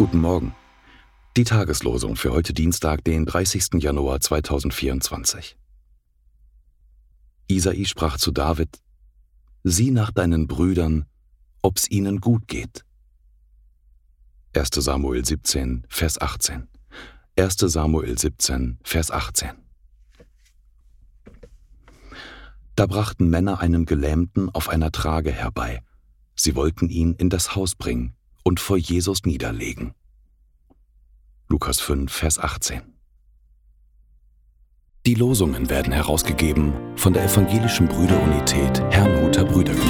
Guten Morgen. Die Tageslosung für heute Dienstag, den 30. Januar 2024. Isai sprach zu David, Sieh nach deinen Brüdern, ob's ihnen gut geht. 1. Samuel 17, Vers 18. 1. Samuel 17, Vers 18. Da brachten Männer einen Gelähmten auf einer Trage herbei. Sie wollten ihn in das Haus bringen und vor Jesus niederlegen. Lukas 5, Vers 18. Die Losungen werden herausgegeben von der Evangelischen Brüderunität Herrnhuter Brüdergemeine.